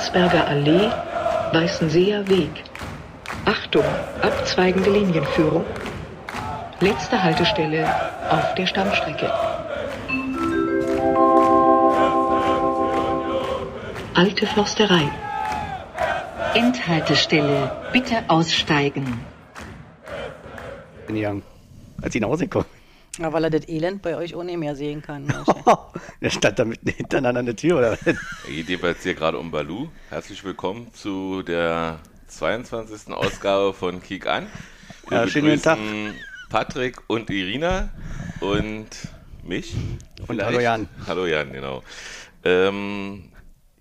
Landsberger Allee, Weißenseer Weg. Achtung, abzweigende Linienführung. Letzte Haltestelle auf der Stammstrecke. Alte Försterei. Endhaltestelle, bitte aussteigen. Young, als ich nach Hause komme. Ja, weil er das Elend bei euch auch nicht mehr sehen kann. Der stand da mitten hintereinander an der Tür, oder? Geht jedenfalls hier gerade um Balu. Herzlich willkommen zu der 22. Ausgabe von Kick an. Wir Ja, schönen guten Tag. Patrick und Irina und mich. Und vielleicht. hallo Jan. Hallo Jan, genau. Ähm,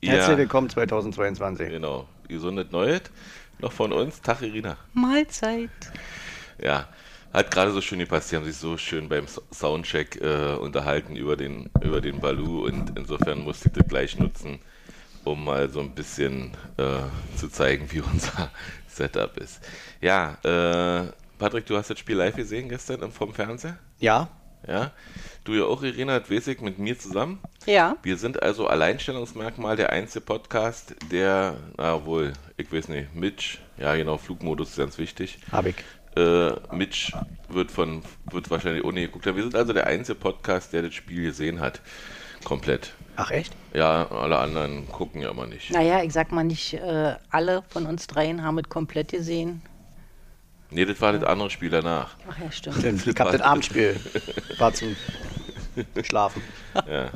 Herzlich willkommen 2022. Genau. Gesundet Neues. Noch von uns. Tag Irina. Mahlzeit. Ja, hat gerade so schön gepasst. Die haben sich so schön beim Soundcheck äh, unterhalten über den, über den Balu und insofern musste ich das gleich nutzen, um mal so ein bisschen äh, zu zeigen, wie unser Setup ist. Ja, äh, Patrick, du hast das Spiel live gesehen gestern im- vom Fernseher? Ja, Ja. Du ja auch, Irina, das weiß ich, mit mir zusammen. Ja, Wir sind also Alleinstellungsmerkmal der einzige Podcast, der, na wohl, ich weiß nicht, Mitch, ja genau, Flugmodus ist ganz wichtig. habe ich. Äh, Mitch wird von wird wahrscheinlich ohne geguckt haben. Wir sind also der einzige Podcast, der das Spiel gesehen hat. Komplett. Ach echt? Ja, alle anderen gucken ja immer nicht. naja, ich sag mal nicht, äh, alle von uns dreien haben es komplett gesehen. Nee, das war das andere Spiel danach. Ach ja, stimmt. Stimmt, ich habe das Abendspiel. War zum Schlafen. Ja.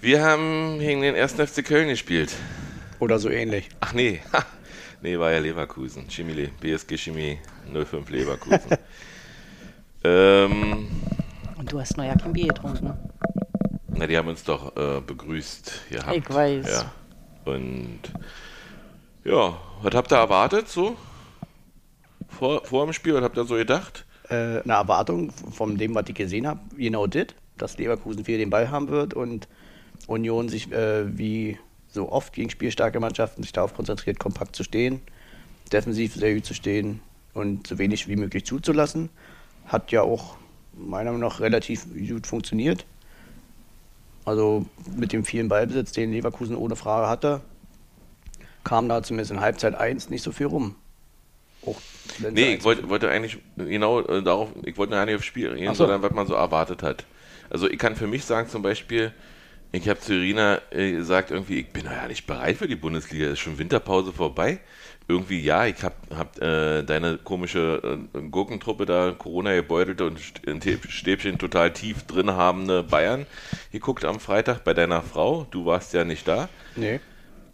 Wir haben gegen den 1. FC Köln gespielt. Oder so ähnlich. Ach nee, ha. nee, war ja Leverkusen. Chemie, BSG Chemie 05 Leverkusen. ähm, Und du hast kein Bier getrunken. na, die haben uns doch äh, begrüßt gehabt. Ich weiß. Ja. Und ja, was habt ihr erwartet so? Vor, vor dem Spiel, was habt ihr so gedacht? Äh, eine Erwartung von dem, was ich gesehen habe, genau das, dass Leverkusen viel den Ball haben wird und Union sich äh, wie so oft gegen spielstarke Mannschaften sich darauf konzentriert, kompakt zu stehen, defensiv sehr gut zu stehen und so wenig wie möglich zuzulassen. Hat ja auch meiner Meinung nach relativ gut funktioniert. Also mit dem vielen Ballbesitz, den Leverkusen ohne Frage hatte, kam da zumindest in Halbzeit 1 nicht so viel rum. Auch Nee, ich 1 wollte, wollte eigentlich genau äh, darauf, ich wollte nicht aufs Spiel gehen, Ach so. sondern was man so erwartet hat. Also ich kann für mich sagen zum Beispiel, ich habe zu Irina äh, gesagt, irgendwie, ich bin ja nicht bereit für die Bundesliga, ist schon Winterpause vorbei. Irgendwie, ja, ich habe hab, äh, deine komische äh, Gurkentruppe da, Corona gebeutelte und Stäbchen total tief drin habende Bayern geguckt am Freitag bei deiner Frau. Du warst ja nicht da. Nee,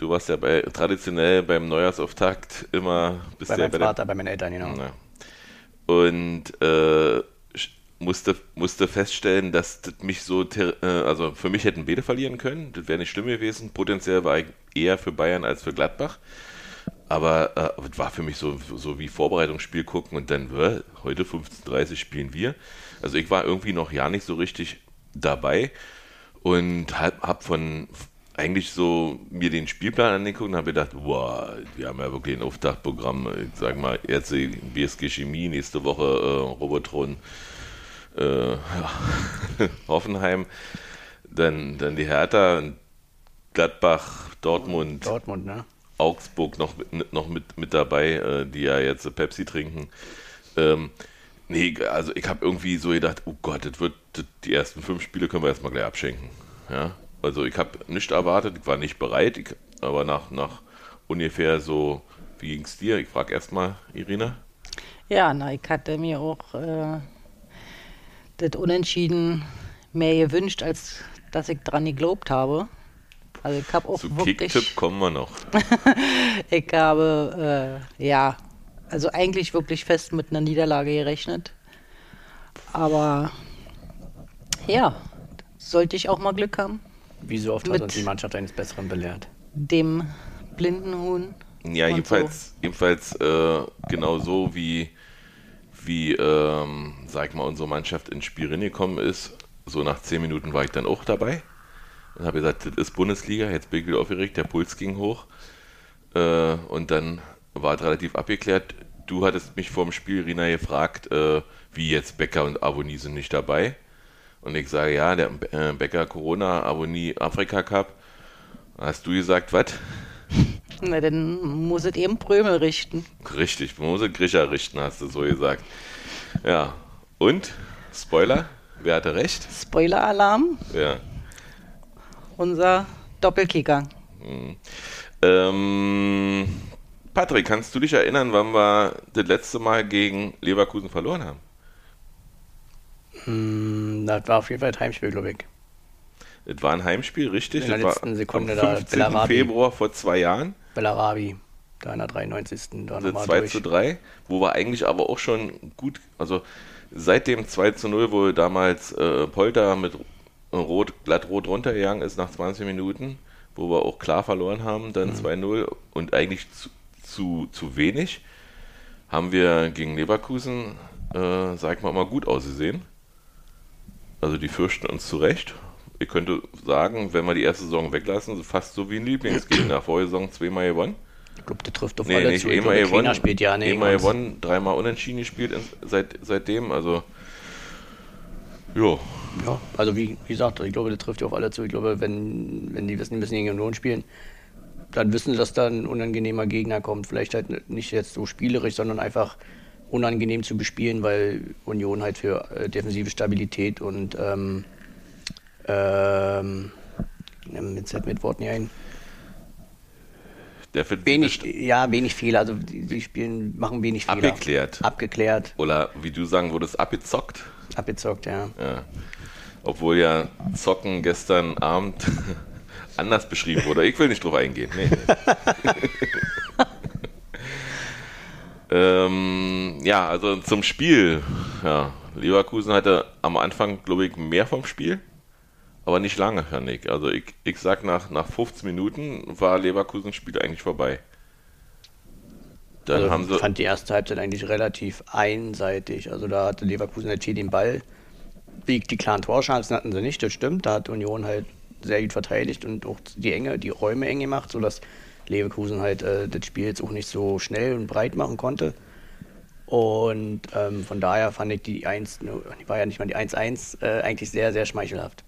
Du warst ja bei, traditionell beim Neujahrsauftakt immer bist bei ja meinem bei der Vater, bei meinen Eltern, genau. ja. Und äh, musste, musste feststellen, dass das mich so, äh, also für mich hätten beide verlieren können. Das wäre nicht schlimm gewesen. Potenziell war ich eher für Bayern als für Gladbach. Aber äh, es war für mich so, so wie Vorbereitungsspiel gucken und dann, äh, heute 15.30 spielen wir. Also ich war irgendwie noch ja nicht so richtig dabei und hab, hab von eigentlich so mir den Spielplan angeguckt und habe gedacht, wow, wir haben ja wirklich ein Auftaktprogramm. Ich sag mal, jetzt die BSG Chemie, nächste Woche äh, Robotron, äh, ja, Hoffenheim, dann, dann die Hertha, Gladbach, Dortmund, Dortmund, ne? Augsburg noch mit, noch mit, mit dabei, äh, die ja jetzt Pepsi trinken. Ähm, nee, also ich habe irgendwie so gedacht, oh Gott, das wird das, die ersten fünf Spiele können wir erstmal gleich abschenken. Ja, also ich habe nicht erwartet, ich war nicht bereit, ich, aber nach, nach ungefähr so, wie ging es dir? Ich frage erstmal Irina. Ja, na, ich hatte mir auch äh, das Unentschieden mehr gewünscht, als dass ich dran geglaubt habe. Also ich habe auch Zu wirklich, Kicktipp kommen wir noch. ich habe, äh, ja, also eigentlich wirklich fest mit einer Niederlage gerechnet. Aber ja, sollte ich auch mal Glück haben, Wie so oft hat uns die Mannschaft eines Besseren belehrt. dem blinden Huhn. Ja, jedenfalls, jedenfalls äh, genau so wie, wie ähm, sag mal, unsere Mannschaft ins Spiel reingekommen ist. So nach zehn Minuten war ich dann auch dabei und habe gesagt, das ist Bundesliga, jetzt bin ich wieder aufgeregt, der Puls ging hoch. Äh, und dann war es relativ abgeklärt. Du hattest mich vor dem Spiel, Rina, gefragt, äh, wie jetzt Becker und Aboni sind nicht dabei. Und ich sage, ja, der äh, Becker Corona, Aboni Afrika Cup. Hast du gesagt, was? Na, dann muss es eben Prömel richten. Richtig, man muss Grisha richten, hast du so gesagt. Ja. Und? Spoiler? Wer hatte recht? Spoiler-Alarm, Ja. unser Doppelkicker. Ähm, Patrick, kannst du dich erinnern, wann wir das letzte Mal gegen Leverkusen verloren haben? Hm, Das war auf jeden Fall das Heimspiel, glaube ich. Es war ein Heimspiel, richtig? In der letzten Sekunde am da 15. Bellarabi. Februar vor zwei Jahren, Bellarabi, da in der 93. Da nochmal 2 durch. zu 3, wo wir eigentlich aber auch schon gut, also seit dem 2 zu 0, wo damals äh, Polter mit rot, glatt rot runtergegangen ist nach 20 Minuten, wo wir auch klar verloren haben, Mhm. dann 2-0 und eigentlich zu, zu, zu wenig, haben wir gegen Leverkusen, äh, sag mal, mal gut ausgesehen. Also die fürchten uns zurecht. Ich könnte sagen, wenn wir die erste Saison weglassen, fast so wie ein Lieblingsgegner. Vorher Saison zweimal gewonnen. Ich glaube, der trifft auf Nee, alle nicht zu. Ich glaube, gewonnen. spielt ja nicht. einmal gewonnen, dreimal unentschieden gespielt seit, seitdem. Also, jo, Ja, also wie, wie gesagt, ich glaube, der trifft ja auf alle zu. Ich glaube, wenn, wenn die wissen, die müssen gegen Union spielen, dann wissen sie, dass da ein unangenehmer Gegner kommt. Vielleicht halt nicht jetzt so spielerisch, sondern einfach unangenehm zu bespielen, weil Union halt für äh, defensive Stabilität und ähm, ähm, jetzt fällt mir das Wort nicht ein. der wird Wenig, ja, wenig Fehler. Also die, die spielen, machen wenig Fehler. Abgeklärt. Abgeklärt, Oder wie du sagen würdest, abgezockt. abgezockt, ja. Ja. Obwohl ja Zocken gestern Abend anders beschrieben wurde. Ich will nicht drauf eingehen. Nee. ähm, ja, also zum Spiel. Ja, Leverkusen hatte am Anfang, glaube ich, mehr vom Spiel, aber nicht lange, Herr Nick. Also ich, ich sag, nach, nach 15 Minuten war Leverkusens Spiel eigentlich vorbei. Dann Also haben sie. ich fand die erste Halbzeit eigentlich relativ einseitig. Also da hatte Leverkusen halt hier den Ball. Die, die klaren Torchancen hatten sie nicht, das stimmt. Da hat Union halt sehr gut verteidigt und auch die Enge, die Räume eng gemacht, sodass Leverkusen halt äh, das Spiel jetzt auch nicht so schnell und breit machen konnte. Und ähm, von daher fand ich die 1, ne, die war ja nicht mal die 1-1, äh, eigentlich sehr, sehr schmeichelhaft.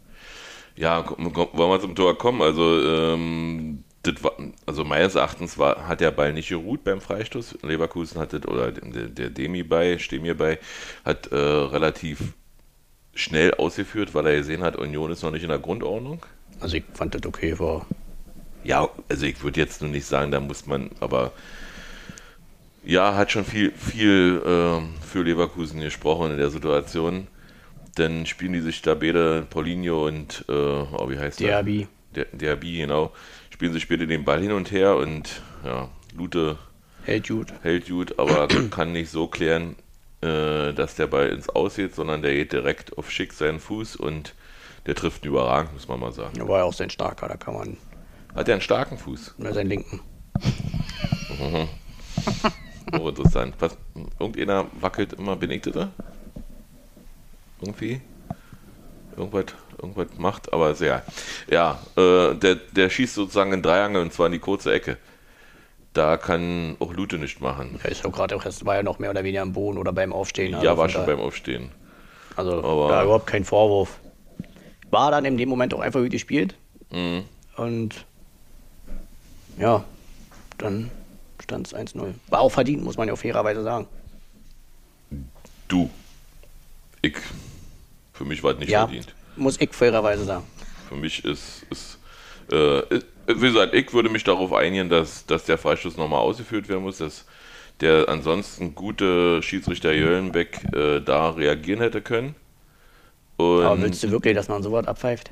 Ja, wollen wir zum Tor kommen? Also, ähm, das war, also meines Erachtens war, hat der Ball nicht geruht beim Freistoß. Leverkusen hat das, oder der, der Demi bei, Stemir bei, hat äh, relativ schnell ausgeführt, weil er gesehen hat, Union ist noch nicht in der Grundordnung. Also ich fand das okay war. Ja, also ich würde jetzt nur nicht sagen, da muss man, aber ja, hat schon viel, viel ähm, für Leverkusen gesprochen in der Situation. Dann spielen die sich da beide, Paulinho und, äh, oh, wie heißt der? Diaby. Der, der B, genau. Spielen sie später den Ball hin und her und ja, Lute Hält gut. hält gut, aber kann nicht so klären, äh, dass der Ball ins Aus geht, sondern der geht direkt auf Schick seinen Fuß und der trifft ihn überragend, muss man mal sagen. Er war ja auch sein starker, da kann man Hat er einen starken Fuß? nur seinen linken. Oh, interessant. Was, irgendeiner wackelt immer, bin ich das da? Irgendwie? Irgendwas, irgendwas macht, aber sehr. Ja, äh, der, der schießt sozusagen in Dreiangel und zwar in die kurze Ecke. Da kann auch Lute nicht machen. Er ist ja gerade auch, erst war ja noch mehr oder weniger am Boden oder beim Aufstehen. also ja, war schon beim Aufstehen. Also aber- da überhaupt kein Vorwurf. War dann in dem Moment auch einfach gut gespielt. Mhm. Und ja, dann stand es 1-0. War auch verdient, muss man ja fairerweise sagen. Du. Ich. Für mich war es nicht ja, verdient. muss ich fairerweise sagen. Für mich ist, ist äh, wie gesagt, ich würde mich darauf einigen, dass, dass der Freistoß nochmal ausgeführt werden muss, dass der ansonsten gute Schiedsrichter Jöllenbeck äh, da reagieren hätte können. Und Aber willst du wirklich, dass man sowas abpfeift?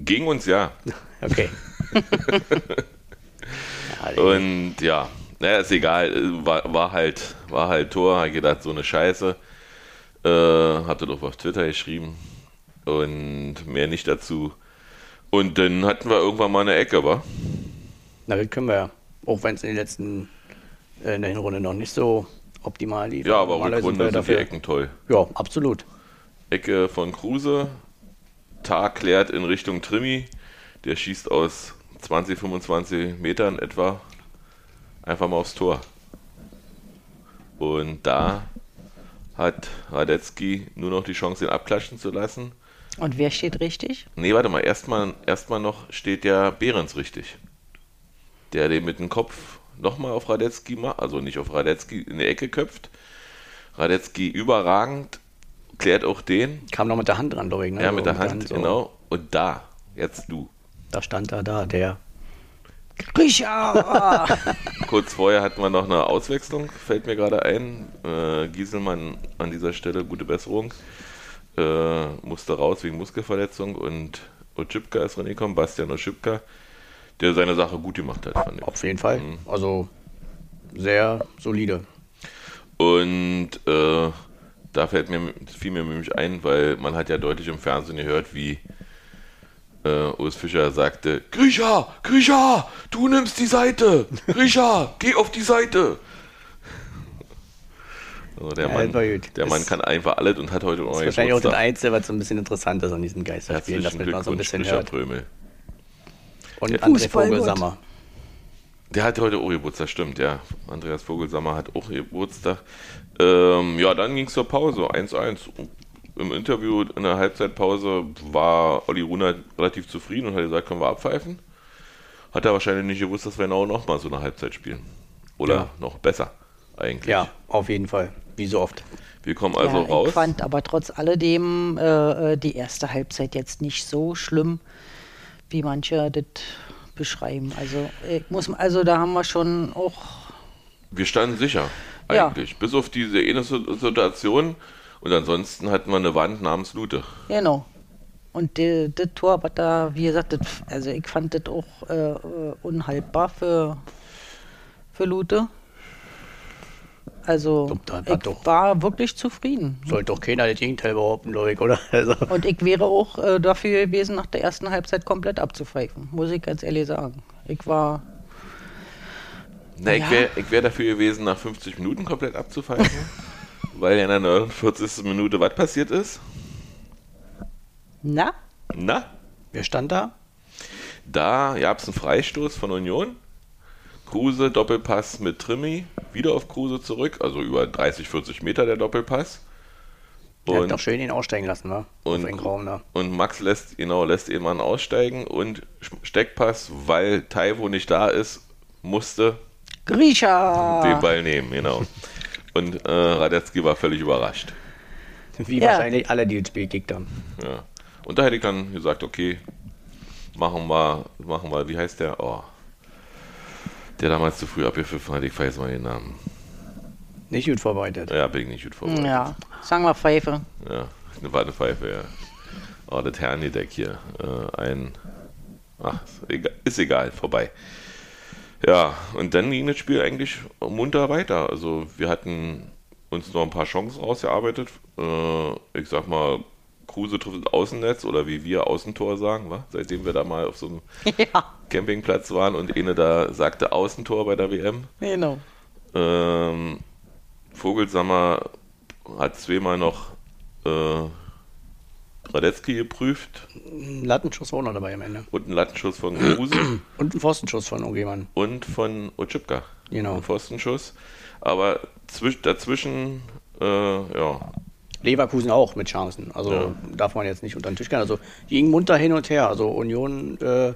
gegen uns ja. Okay. Und ja, naja, ist egal. Äh, War, war halt, war halt Tor, ich gedacht, so eine Scheiße. Äh, hatte doch auf Twitter geschrieben. Und mehr nicht dazu. Und dann hatten wir irgendwann mal eine Ecke, wa? Na, das können wir ja. Auch wenn es in den letzten, äh, in der Hinrunde noch nicht so optimal lief. Ja, aber Rückrunde sind die Ecken toll. Ja, absolut. Ecke von Kruse. Tar klärt in Richtung Trimi. Der schießt aus 20, 25 Metern etwa einfach mal aufs Tor. Und da hat Radetzky nur noch die Chance, ihn abklatschen zu lassen. Und wer steht richtig? Nee, warte mal, erstmal erstmal noch steht ja Behrens richtig. Der den mit dem Kopf nochmal auf Radetzky macht, also nicht auf Radetzky in die Ecke köpft. Radetzky überragend, klärt auch den. Kam noch mit der Hand dran, glaube ich. Ne? Ja, mit der Hand, so. genau. Und da, jetzt du. Da stand er da, der. Richard! Kurz vorher hatten wir noch eine Auswechslung, fällt mir gerade ein. Äh, Gieselmann an dieser Stelle, gute Besserung. Äh, musste raus wegen Muskelverletzung und Oschipka ist reingekommen, Bastian Oschipka, der seine Sache gut gemacht hat, fand ich. Auf jeden Fall. Mhm. Also sehr solide. Und äh, da fällt mir, fiel mir nämlich ein, weil man hat ja deutlich im Fernsehen gehört, wie äh, Urs Fischer sagte, Grisha, Grisha, du nimmst die Seite. Grisha, geh auf die Seite. Also der, Ja, Mann, der Mann kann einfach alles und hat heute Das neue ist wahrscheinlich auch das. Einzige, was so ein bisschen interessant ist an diesen Geisterspielen, dass man so ein bisschen Grisha hört. Prömel. Und Der André. Vogelsammer. Der hat heute auch Geburtstag, stimmt, ja. Andreas Vogelsammer hat auch Geburtstag. Ähm, ja, dann ging es zur Pause, 1-1. Im Interview in der Halbzeitpause war Olli Runer relativ zufrieden und hat gesagt, können wir abpfeifen. Hat er wahrscheinlich nicht gewusst, dass wir genau nochmal so eine Halbzeit spielen. Oder Ja. noch besser, eigentlich. Ja, auf jeden Fall. Wie so oft. Wir kommen also ja, raus. Ich fand aber trotz alledem äh, äh, die erste Halbzeit jetzt nicht so schlimm, wie manche das beschreiben. Also ich muss, also da haben wir schon auch Wir standen sicher, Ja. eigentlich. Bis auf diese eine Si- Situation. Und ansonsten hatten wir eine Wand namens Lute. Genau. Und das Tor, was da, wie gesagt, das, also ich fand das auch äh, äh, unhaltbar für, für Lute. Also Doch, da hat ich doch- war wirklich zufrieden. Sollte doch keiner das Gegenteil behaupten, glaube ich, oder? Also, Und ich wäre auch äh, dafür gewesen, nach der ersten Halbzeit komplett abzupfeifen, muss ich ganz ehrlich sagen. Ich war, Na, ich Ja. wäre ich wär dafür gewesen, nach 50 Minuten komplett abzupfeifen, weil in der 49. Minute was passiert ist. na, Na, wer stand da? da gab es einen Freistoß von Union. Kruse, Doppelpass mit Trimmi, wieder auf Kruse zurück, also über 30, 40 Meter der Doppelpass. Der hat Und, doch schön ihn aussteigen lassen, wa? und, Raum da. und Max lässt, genau, lässt mal aussteigen und Steckpass, weil Taiwo nicht da ist, musste Grisha! den Ball nehmen, genau. Und äh, Radetzky war völlig überrascht. Wie Ja. wahrscheinlich alle, die das Spiel gekickt haben. Ja. Und da hätte ich dann gesagt, okay, machen wir, machen wir, wie heißt der? Oh. Der damals zu früh abgepfiffen hat, ich weiß mal den Namen. Nicht gut vorbereitet. Ja, bin ich nicht gut vorbereitet. Ja, sagen wir Pfeife. Ja, eine Wartepfeife, ja. Oh, das Herrendeck hier. Äh, ein. Ach, ist egal, ist egal, vorbei. Ja, und dann ging das Spiel eigentlich munter weiter. Also wir hatten uns noch ein paar Chancen rausgearbeitet. Äh, ich sag mal, Kruse trifft das Außennetz oder wie wir Außentor sagen, wa? seitdem wir da mal auf so einem Ja, Campingplatz waren und eine da sagte Außentor bei der WM. genau. Ähm, Vogelsammer hat zweimal noch äh, Radetzky geprüft Ein Lattenschuss war auch noch dabei am Ende. und einen Lattenschuss von Kruse Und ein Pfostenschuss von irgendjemandem. und von Otschipka. Genau. Ein Pfostenschuss. Aber zwisch, dazwischen, äh, ja, Leverkusen auch mit Chancen. Also Ja. darf man jetzt nicht unter den Tisch gehen. Also die gingen munter hin und her. Also Union äh,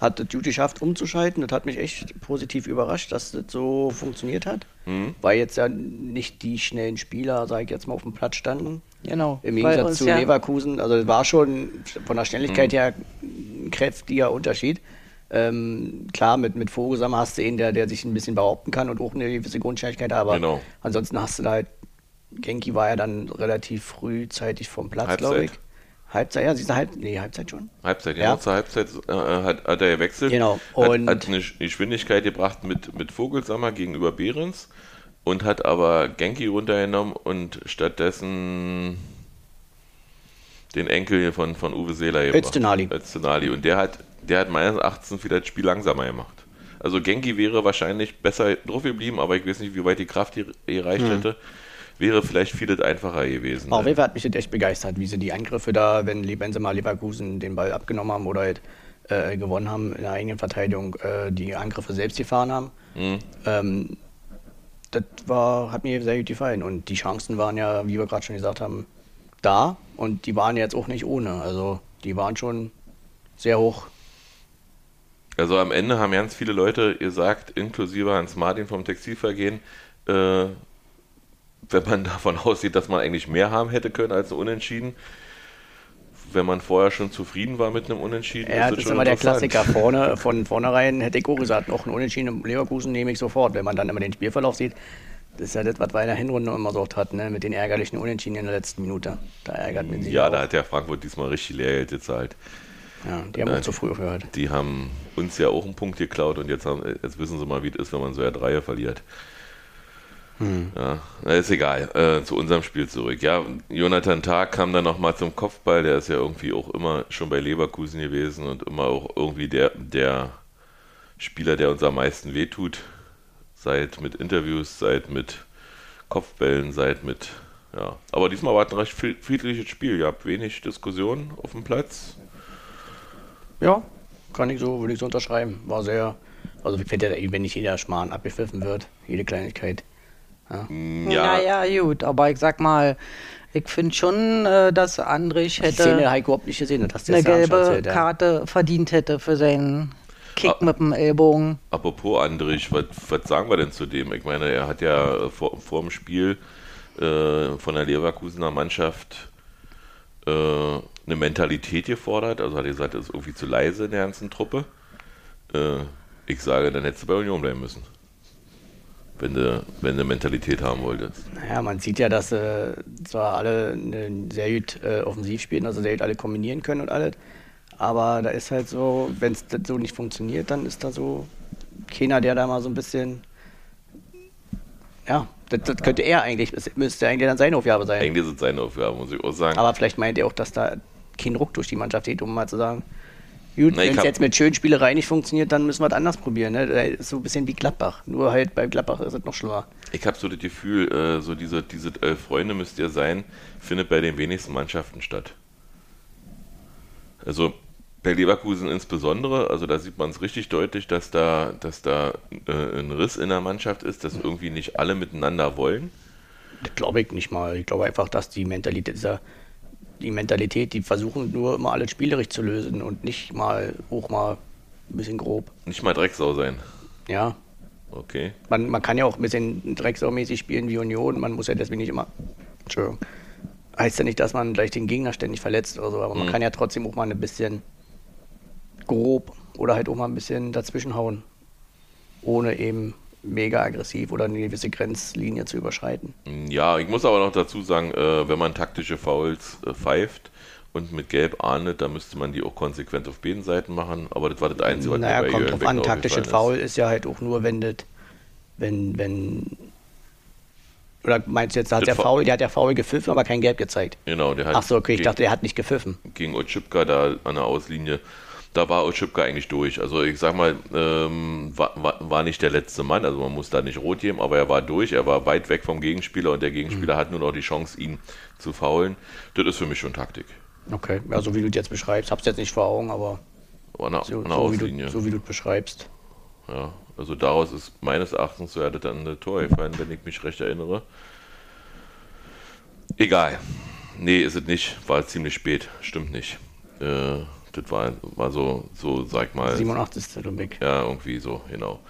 hat es gut geschafft, umzuschalten. Das hat mich echt positiv überrascht, dass das so funktioniert hat. Mhm. Weil jetzt ja nicht die schnellen Spieler, sage ich jetzt mal, auf dem Platz standen. Genau. Im Gegensatz zu ja- Leverkusen. Also es war schon von der Mhm. Schnelligkeit her ein kräftiger Unterschied. Ähm, klar, mit, mit Vogelsammer hast du einen, der, der sich ein bisschen behaupten kann und auch eine gewisse Grundschnelligkeit, aber Genau. ansonsten hast du da halt, Genki war ja dann relativ frühzeitig vom Platz, Halbzeit. glaube ich. Halbzeit, ja, siehst du halt, nee, Halbzeit schon. Halbzeit, Ja. ja. zur Halbzeit äh, hat, hat er gewechselt. Genau, Hat, und- hat eine Geschwindigkeit gebracht mit, mit Vogelsammer gegenüber Behrens und hat aber Genki runtergenommen und stattdessen den Enkel von, von Uwe Seeler gebracht. Öztunali. Öztunali. Und der hat, der hat meines Erachtens wieder das Spiel langsamer gemacht. Also Genki wäre wahrscheinlich besser drauf geblieben, aber ich weiß nicht, wie weit die Kraft hier erreicht Hm. hätte. Wäre vielleicht vieles einfacher gewesen. Auf jeden Fall hat mich das echt begeistert, wie sie die Angriffe da, wenn, sie mal Leverkusen den Ball abgenommen haben oder halt, äh, gewonnen haben in der eigenen Verteidigung, äh, die Angriffe selbst gefahren haben. Mhm. Ähm, das war, hat mir sehr gut gefallen. Und die Chancen waren ja, wie wir gerade schon gesagt haben, da und die waren jetzt auch nicht ohne. Also die waren schon sehr hoch. Also am Ende haben ganz viele Leute gesagt, inklusive Hans Martin vom Textilvergehen, äh, wenn man davon aussieht, dass man eigentlich mehr haben hätte können als Unentschieden, wenn man vorher schon zufrieden war mit einem Unentschieden. Ja, das ist immer der Klassiker. Vorne, von vornherein hätte ich auch gesagt, noch ein Unentschieden im Leverkusen nehme ich sofort. Wenn man dann immer den Spielverlauf sieht, das ist ja das, was wir in der Hinrunde immer so hat, ne? mit den ärgerlichen Unentschieden in der letzten Minute. Da ärgert man sich Ja, auch. da hat ja Frankfurt diesmal richtig Lehrgeld gezahlt. Ja, die haben Äh, auch zu früh gehört. Die haben uns ja auch einen Punkt geklaut und jetzt, haben, jetzt wissen sie mal, wie es ist, wenn man so ja Dreier verliert. Ja, na, ist egal. Äh, zu unserem Spiel zurück. Ja, Jonathan Tah kam dann nochmal zum Kopfball. Der ist ja irgendwie auch immer schon bei Leverkusen gewesen und immer auch irgendwie der, der Spieler, der uns am meisten wehtut. Seit mit Interviews, seit mit Kopfbällen, seit mit. Ja, aber diesmal war es ein recht fried- friedliches Spiel. Ihr habt wenig Diskussionen auf dem Platz. Ja, kann ich so, würde ich so unterschreiben. War sehr, also ich finde ja, wenn nicht jeder Schmarrn abgepfiffen wird, jede Kleinigkeit. Ja, ja, gut, aber ich sag mal, ich finde schon, äh, dass Andrich Szene hätte überhaupt nicht gesehen, das hast du eine gelbe erzählt, ja. Karte verdient hätte für seinen Kick Ah. mit dem Ellbogen. Apropos Andrich, was, sagen wir denn zu dem? Ich meine, er hat ja äh, vor, vor dem Spiel äh, von der Leverkusener Mannschaft äh, eine Mentalität gefordert. Also hat er gesagt, das ist irgendwie zu leise in der ganzen Truppe. Äh, ich sage, dann hättest du bei Union bleiben müssen. Wenn du, wenn du Mentalität haben wolltest. Naja, man sieht ja, dass äh, zwar alle sehr gut äh, offensiv spielen, also sehr gut alle kombinieren können und alles, aber da ist halt so, wenn es so nicht funktioniert, dann ist da so keiner, der da mal so ein bisschen, ja, das, das könnte er eigentlich, das müsste eigentlich dann seine Aufgabe sein. Eigentlich ist es seine Aufgabe, muss ich auch sagen. Aber vielleicht meint er auch, dass da kein Ruck durch die Mannschaft geht, um mal zu sagen, gut, wenn es jetzt mit schönen Spielerei nicht funktioniert, dann müssen wir es anders probieren. Ne? Ist so ein bisschen wie Gladbach. Nur halt bei Gladbach ist es noch schlimmer. Ich habe so das Gefühl, äh, so diese, diese elf Freunde müsst ihr sein, findet bei den wenigsten Mannschaften statt. Also bei Leverkusen insbesondere, also da sieht man es richtig deutlich, dass da, dass da äh, ein Riss in der Mannschaft ist, dass irgendwie nicht alle miteinander wollen. Das glaube ich nicht mal. Ich glaube einfach, dass die Mentalität, dieser, die Mentalität, die versuchen nur immer alles spielerisch zu lösen und nicht mal auch mal ein bisschen grob. Nicht mal Drecksau sein. Ja, Okay. man, man kann ja auch ein bisschen drecksaumäßig spielen wie Union. Man muss ja deswegen nicht immer. Entschuldigung. Heißt ja nicht, dass man gleich den Gegner ständig verletzt oder so, aber man Mhm. kann ja trotzdem auch mal ein bisschen grob oder halt auch mal ein bisschen dazwischenhauen. Ohne eben mega aggressiv oder eine gewisse Grenzlinie zu überschreiten. Ja, ich muss aber noch dazu sagen, äh, wenn man taktische Fouls äh, pfeift und mit Gelb ahndet, dann müsste man die auch konsequent auf beiden Seiten machen. Aber das war das Einzige, was mir Naja, bei kommt drauf an. Taktisches aufgefallen Foul ist ja halt auch nur, wenn das, wenn, wenn, oder meinst du jetzt, da hat Das der Foul, der hat der Foul gepfiffen, aber kein Gelb gezeigt. Genau, der hat Ach so, okay, ich gegen- dachte, er hat nicht gepfiffen. gegen Otschipka da an der Auslinie. Da war Otschipka eigentlich durch. Also ich sag mal, ähm, war, war, nicht der letzte Mann, also man muss da nicht rot geben, aber er war durch, er war weit weg vom Gegenspieler und der Gegenspieler hat nur noch die Chance, ihn zu faulen. Das ist für mich schon Taktik. Okay, ja, so wie du es jetzt beschreibst, hab's jetzt nicht vor Augen, aber der, so, der so, wie, du, so wie du es beschreibst. Ja, also daraus ist meines Erachtens so, er hat dann ein Tor gefallen, wenn ich mich recht erinnere. Egal. Nee, ist es nicht. War ziemlich spät. Stimmt nicht. Äh, das war, war so, so, sag mal. 87. Lübeck. Ja, irgendwie so, genau.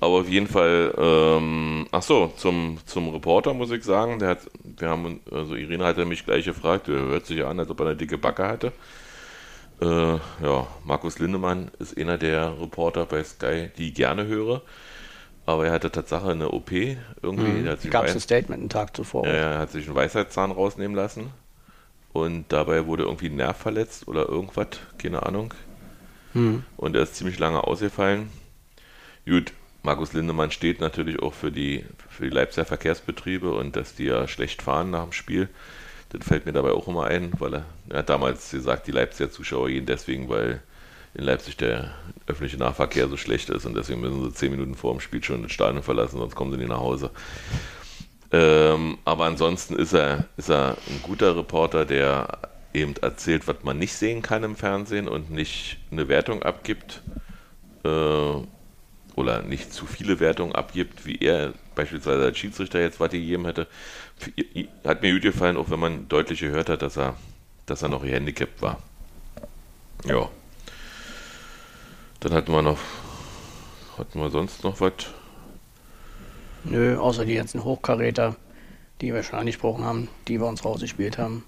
Aber auf jeden Fall, ähm, ach so, zum, zum Reporter muss ich sagen, der hat, wir haben, also Irene hatte mich gleich gefragt, der hört sich ja an, als ob er eine dicke Backe hatte. Äh, ja, Markus Lindemann ist einer der Reporter bei Sky, die ich gerne höre. Aber er hatte Tatsache eine OP irgendwie. Sich Gab es ein Statement einen Tag zuvor? ja, er hat sich einen Weisheitszahn rausnehmen lassen. Und dabei wurde irgendwie ein Nerv verletzt oder irgendwas, keine Ahnung. Und er ist ziemlich lange ausgefallen. Gut, Markus Lindemann steht natürlich auch für die, für die Leipziger Verkehrsbetriebe und dass die ja schlecht fahren nach dem Spiel. Das fällt mir dabei auch immer ein, weil er, er hat damals gesagt, die Leipziger Zuschauer gehen deswegen, weil in Leipzig der öffentliche Nahverkehr so schlecht ist und deswegen müssen sie zehn Minuten vor dem Spiel schon das Stadion verlassen, sonst kommen sie nicht nach Hause. Ähm, aber ansonsten ist er, ist er ein guter Reporter, der eben erzählt, was man nicht sehen kann im Fernsehen und nicht eine Wertung abgibt. Äh, oder nicht zu viele Wertungen abgibt, wie er beispielsweise als Schiedsrichter jetzt was gegeben hätte. Hat mir gut gefallen, auch wenn man deutlich gehört hat, dass er, dass er noch gehandicapt war. Ja. Dann hatten wir noch, hatten wir sonst noch was? Nö, außer die ganzen Hochkaräter, die wir schon angesprochen haben, die wir uns rausgespielt haben.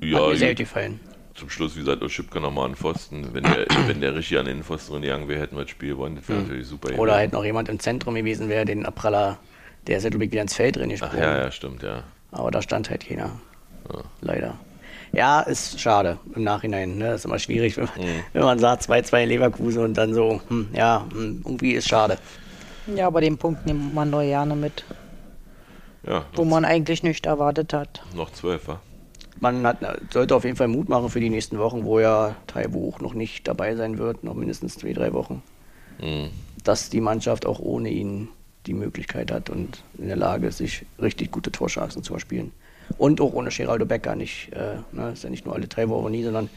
Ja, Hat mir sehr gut. gefallen. zum Schluss, wie gesagt, Oschipka nochmal an Pfosten. Wenn der, wenn der richtig an den Pfosten gegangen wäre, hätten wir das Spiel gewonnen. Das wäre natürlich super. Oder halt noch jemand im Zentrum gewesen wäre, den Apraller, der ist ja, glaube ich, wieder ins Feld drin Ach gesprungen. ja, ja, stimmt, ja. Aber da stand halt keiner. Leider. Ja, ist schade im Nachhinein. Ne? Ist immer schwierig, wenn man, Mhm. wenn man sagt 2-2 in Leverkusen und dann so, hm, ja, hm, irgendwie ist schade. Ja, aber den Punkt nimmt man doch gerne mit, Ja, wo man eigentlich nicht erwartet hat. noch zwölf, wa? Man hat, sollte auf jeden Fall Mut machen für die nächsten Wochen, wo ja Taiwo auch noch nicht dabei sein wird, noch mindestens zwei, drei Wochen. Mhm. Dass die Mannschaft auch ohne ihn die Möglichkeit hat und in der Lage ist, sich richtig gute Torchancen zu erspielen. Und auch ohne Geraldo Becker nicht. Äh, ne, ist ja nicht nur alle Taiwo aber nie, sondern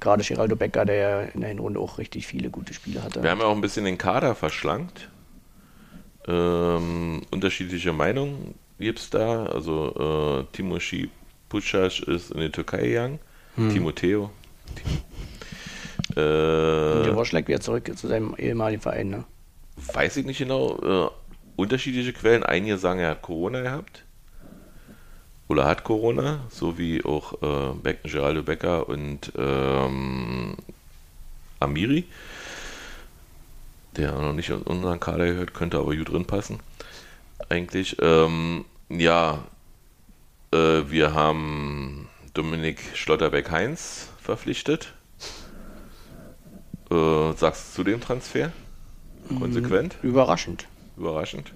gerade Geraldo Becker, der ja in der Hinrunde auch richtig viele gute Spiele hatte. Wir haben ja auch ein bisschen den Kader verschlankt. Ähm, unterschiedliche Meinungen gibt es da. Also äh, Timoshi Pucac ist in die Türkei gegangen. Hm. Timoteo. Und der Äh, Woschleck wieder zurück zu seinem ehemaligen Verein. Ne? weiß ich nicht genau. Äh, unterschiedliche Quellen. Einige sagen, er hat Corona gehabt. Oder hat Corona, so wie auch äh, Beck, Geraldo Becker und ähm, Amiri, der noch nicht in unseren Kader gehört, könnte aber gut drin passen. Eigentlich. Ähm, ja, äh, wir haben Dominik Schlotterbeck-Heinz verpflichtet. Äh, sagst du zu dem Transfer? Konsequent? Überraschend. Überraschend?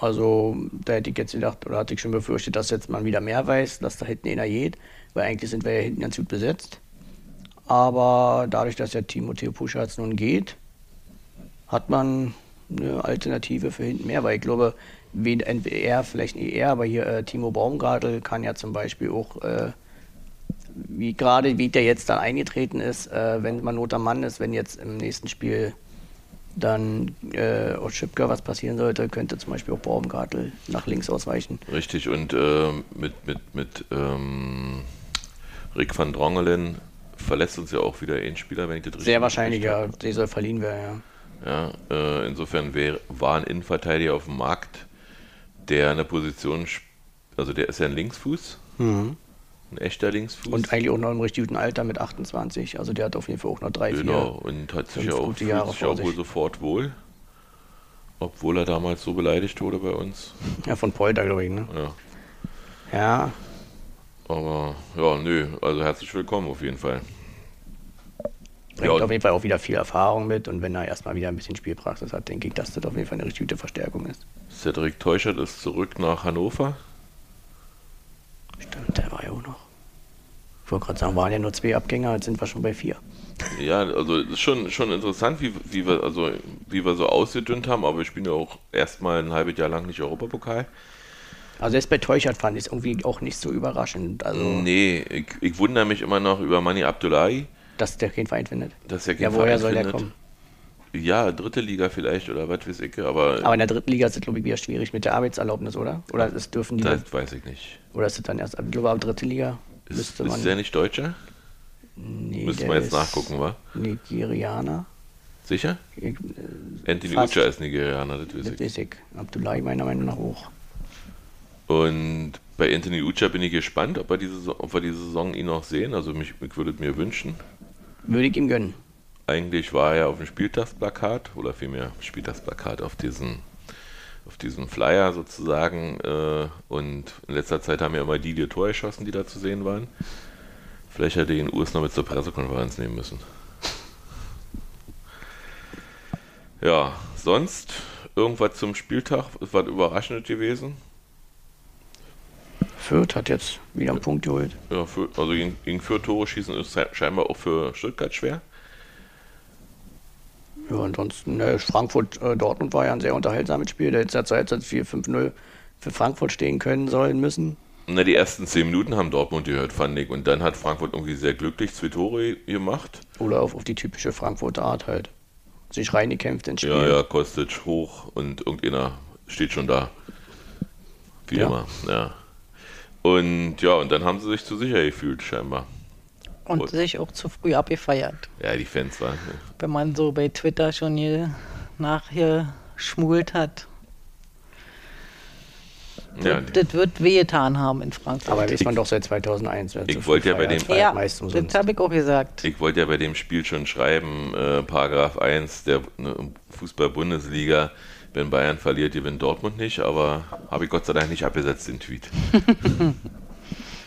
Also, da hätte ich jetzt gedacht, oder hatte ich schon befürchtet, dass jetzt man wieder mehr weiß, dass da hinten einer geht, weil eigentlich sind wir ja hinten ganz gut besetzt. Aber dadurch, dass ja Timotheo Puschatz nun geht, hat man eine Alternative für hinten mehr, weil ich glaube, wen, entweder er, vielleicht nicht er, aber hier äh, Timo Baumgartel kann ja zum Beispiel auch, äh, wie gerade wie der jetzt dann eingetreten ist, äh, wenn man Not am Mann ist, wenn jetzt im nächsten Spiel dann äh, Oschipka was passieren sollte, könnte zum Beispiel auch Baumgartel nach links ausweichen. Richtig, und ähm, mit, mit, mit ähm, Rick van Drongelen verlässt uns ja auch wieder ein Spieler, wenn ich das richtig Sehr wahrscheinlich, ja, der soll verliehen werden, ja. Ja, äh, insofern wär, war ein Innenverteidiger auf dem Markt, der eine Position, also der ist ja ein Linksfuß, ein echter Linksfuß. Und eigentlich auch noch im richtig guten Alter mit 28. Also der hat auf jeden Fall auch noch drei, Genau, vier. und hat sich ja auch, sich auch wohl sofort wohl. Obwohl er damals so beleidigt wurde bei uns. Ja, von Polter, glaube ich, ne? Ja. Ja, Aber ja, nö, also herzlich willkommen auf jeden Fall. Bringt Ja, auf jeden Fall auch wieder viel Erfahrung mit. Und wenn er erstmal wieder ein bisschen Spielpraxis hat, denke ich, dass das auf jeden Fall eine richtig gute Verstärkung ist. Cedric Teuchert ist zurück nach Hannover. Stimmt, der war ja auch noch. Ich wollte gerade sagen, waren ja nur zwei Abgänger, jetzt sind wir schon bei vier. Ja, also es ist schon, schon interessant, wie, wie, wir, also, wie wir so ausgedünnt haben, aber wir spielen ja auch erstmal ein halbes Jahr lang nicht Europapokal. Also jetzt bei Teuchert fand ich es irgendwie auch nicht so überraschend. Also, Nee, ich, ich wundere mich immer noch über Mani Abdullahi, dass der keinen Verein findet. dass er keinen Ja, woher Verein soll der findet. kommen? Ja, dritte Liga vielleicht oder was weiß ich, aber, Aber in der dritten Liga ist es, glaube ich, wieder schwierig mit der Arbeitserlaubnis, oder? Oder das dürfen die, das weiß ich nicht. oder ist es dann erst, ich glaube, dritte Liga Ist, müsste man. ist der nicht Deutscher? nee, Müssten der wir jetzt nachgucken, wa? Nigerianer. Sicher? Ich, äh, Anthony fast. Ucha ist Nigerianer, das weiß Das ich. weiß ich. Abdullahi meiner Meinung nach auch. Und bei Anthony Ucha bin ich gespannt, ob wir diese, Saison- ob wir diese Saison ihn noch sehen. Also mich, ich würde es mir wünschen. Würde ich ihm gönnen. Eigentlich war er auf dem Spieltagsplakat oder vielmehr Spieltagsplakat auf diesen, auf diesen Flyer sozusagen. Äh, und in letzter Zeit haben ja immer die, die Tor geschossen, die da zu sehen waren. Vielleicht hätte ihn Urs noch mit zur Pressekonferenz nehmen müssen. Ja, sonst irgendwas zum Spieltag? Ist was überraschend gewesen? Fürth hat jetzt wieder einen Punkt geholt. Ja, für, also gegen, gegen vier Tore schießen ist scheinbar auch für Stuttgart schwer. Ja, ansonsten, äh, Frankfurt-Dortmund war ja ein sehr unterhaltsames Spiel. Der hätte ja zur Halbzeit 4-5-0 für Frankfurt stehen können sollen müssen. Na, die ersten zehn Minuten haben Dortmund gehört, fand ich. Und dann hat Frankfurt irgendwie sehr glücklich zwei Tore gemacht. Oder auf, auf die typische Frankfurter Art halt. sich reingekämpft ins Spiel. Ja, ja, Kostic hoch und irgendeiner steht schon da. Wie Ja. immer, ja. Und ja, und dann haben sie sich zu sicher gefühlt, scheinbar. Und Und- sich auch zu früh abgefeiert. Ja, die Fans waren. Wenn man so bei Twitter schon hier nachher schmult hat. Ja, Das wird wehgetan haben in Frankfurt. Aber weiß man doch seit 2001. wer Ich wollte ja bei dem- ja, meist das habe ich auch gesagt. Ich wollte ja bei dem Spiel schon schreiben, äh, Paragraph 1 der ne, Fußball-Bundesliga, wenn Bayern verliert, gewinnt Dortmund nicht, aber habe ich Gott sei Dank nicht abgesetzt, den Tweet.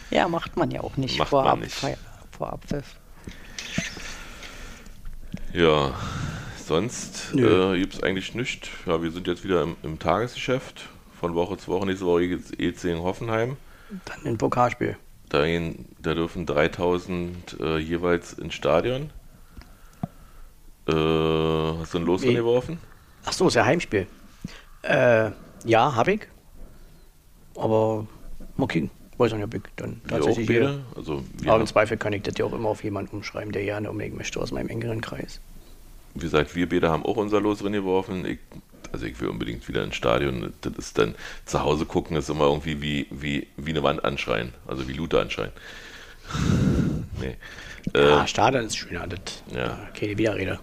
Ja, macht man ja auch nicht Macht vor, man nicht. Abfeier- vor Abpfiff. Ja, sonst äh, gibt es eigentlich nichts. Ja, wir sind jetzt wieder im, im Tagesgeschäft von Woche zu Woche. Nächste Woche geht's EC in Hoffenheim. Dann ein Pokalspiel. Da, gehen, da dürfen 3000 äh, jeweils ins Stadion. Äh, hast du ein Los Nee. geworfen? Ach so, ist ja Heimspiel. Äh, ja, hab ich. Aber mal kicken. Weiß nicht, ob ich dann auch tatsächlich beide? hier. Also wir, Aber im Zweifel kann ich das ja auch immer auf jemanden umschreiben, der gerne unbedingt möchte aus meinem engeren Kreis. wie gesagt, wir beide haben auch unser Los drin geworfen. Ich, also ich will unbedingt wieder ins Stadion. Das ist dann zu Hause gucken, ist immer irgendwie wie, wie, wie eine Wand anschreien. Also wie Luther anschreien. nee. Ja, Äh, Stadion ist schöner. Das, Ja. ja. Keine Widerrede.